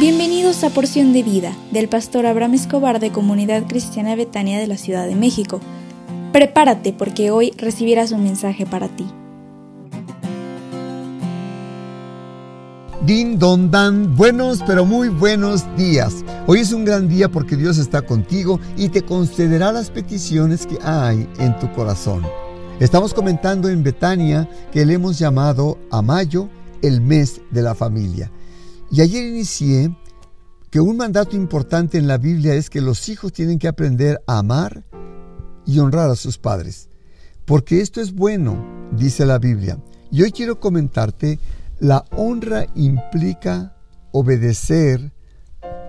Bienvenidos a Porción de Vida del pastor Abraham Escobar de Comunidad Cristiana Betania de la Ciudad de México. Prepárate porque hoy recibirás un mensaje para ti. Din don dan, buenos pero muy buenos días. Hoy es un gran día porque Dios está contigo y te concederá las peticiones que hay en tu corazón. Estamos comentando en Betania que le hemos llamado a mayo el mes de la familia. Y ayer inicié que un mandato importante en la Biblia es que los hijos tienen que aprender a amar y honrar a sus padres. Porque esto es bueno, dice la Biblia. Y hoy quiero comentarte, la honra implica obedecer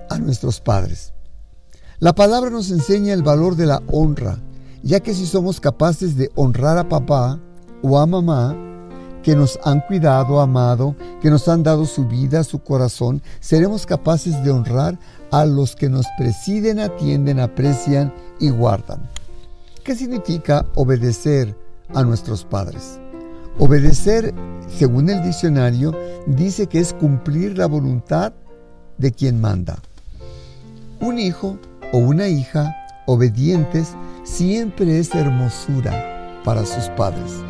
a nuestros padres. La palabra nos enseña el valor de la honra, ya que si somos capaces de honrar a papá o a mamá, que nos han cuidado, amado, que nos han dado su vida, su corazón, seremos capaces de honrar a los que nos presiden, atienden, aprecian y guardan. ¿Qué significa obedecer a nuestros padres? Obedecer, según el diccionario, dice que es cumplir la voluntad de quien manda. Un hijo o una hija obedientes siempre es hermosura para sus padres.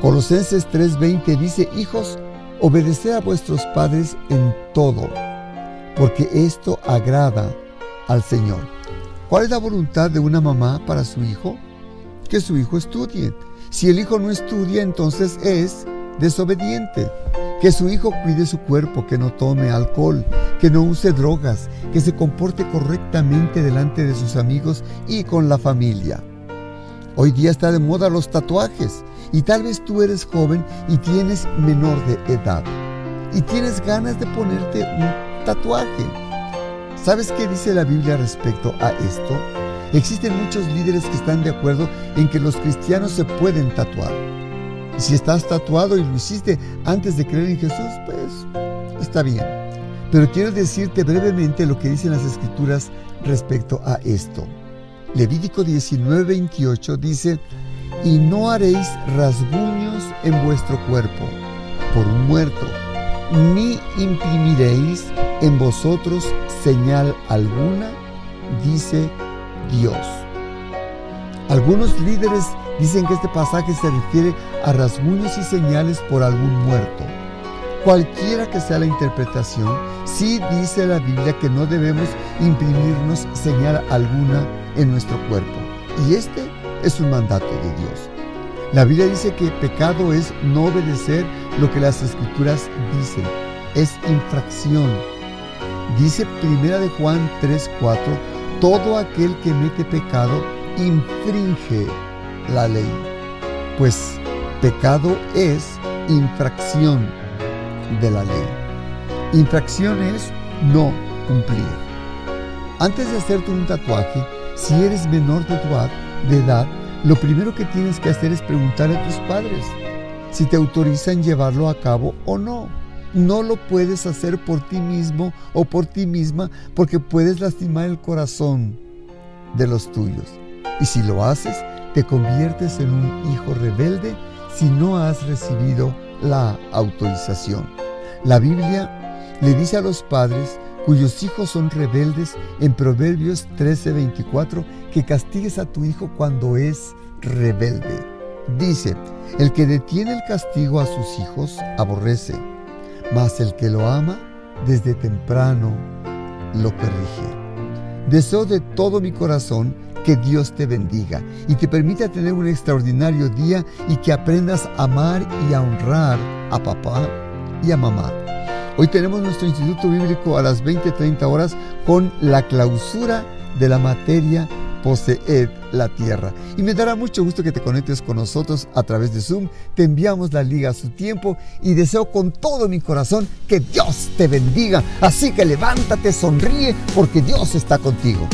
Colosenses 3:20 dice, hijos, obedeced a vuestros padres en todo, porque esto agrada al Señor. ¿Cuál es la voluntad de una mamá para su hijo? Que su hijo estudie. Si el hijo no estudia, entonces es desobediente. Que su hijo cuide su cuerpo, que no tome alcohol, que no use drogas, que se comporte correctamente delante de sus amigos y con la familia. Hoy día está de moda los tatuajes y tal vez tú eres joven y tienes menor de edad y tienes ganas de ponerte un tatuaje. ¿Sabes qué dice la Biblia respecto a esto? Existen muchos líderes que están de acuerdo en que los cristianos se pueden tatuar. Si estás tatuado y lo hiciste antes de creer en Jesús, pues está bien. Pero quiero decirte brevemente lo que dicen las escrituras respecto a esto. Levítico 19:28 dice, y no haréis rasguños en vuestro cuerpo por un muerto, ni imprimiréis en vosotros señal alguna, dice Dios. Algunos líderes dicen que este pasaje se refiere a rasguños y señales por algún muerto. Cualquiera que sea la interpretación, sí dice la Biblia que no debemos imprimirnos señal alguna en nuestro cuerpo. Y este es un mandato de Dios. La Biblia dice que pecado es no obedecer lo que las escrituras dicen. Es infracción. Dice Primera de Juan 3:4, todo aquel que mete pecado infringe la ley. Pues pecado es infracción de la ley. Infracción es no cumplir. Antes de hacerte un tatuaje, si eres menor de edad, de edad, lo primero que tienes que hacer es preguntar a tus padres si te autorizan llevarlo a cabo o no. No lo puedes hacer por ti mismo o por ti misma porque puedes lastimar el corazón de los tuyos. Y si lo haces, te conviertes en un hijo rebelde si no has recibido la autorización. La Biblia le dice a los padres cuyos hijos son rebeldes en Proverbios 13:24 que castigues a tu hijo cuando es rebelde. Dice, el que detiene el castigo a sus hijos aborrece, mas el que lo ama desde temprano lo corrige. Deseo de todo mi corazón que Dios te bendiga y te permita tener un extraordinario día y que aprendas a amar y a honrar a papá y a mamá. Hoy tenemos nuestro Instituto Bíblico a las 20:30 horas con la clausura de la materia Poseed la tierra. Y me dará mucho gusto que te conectes con nosotros a través de Zoom. Te enviamos la liga a su tiempo y deseo con todo mi corazón que Dios te bendiga. Así que levántate, sonríe, porque Dios está contigo.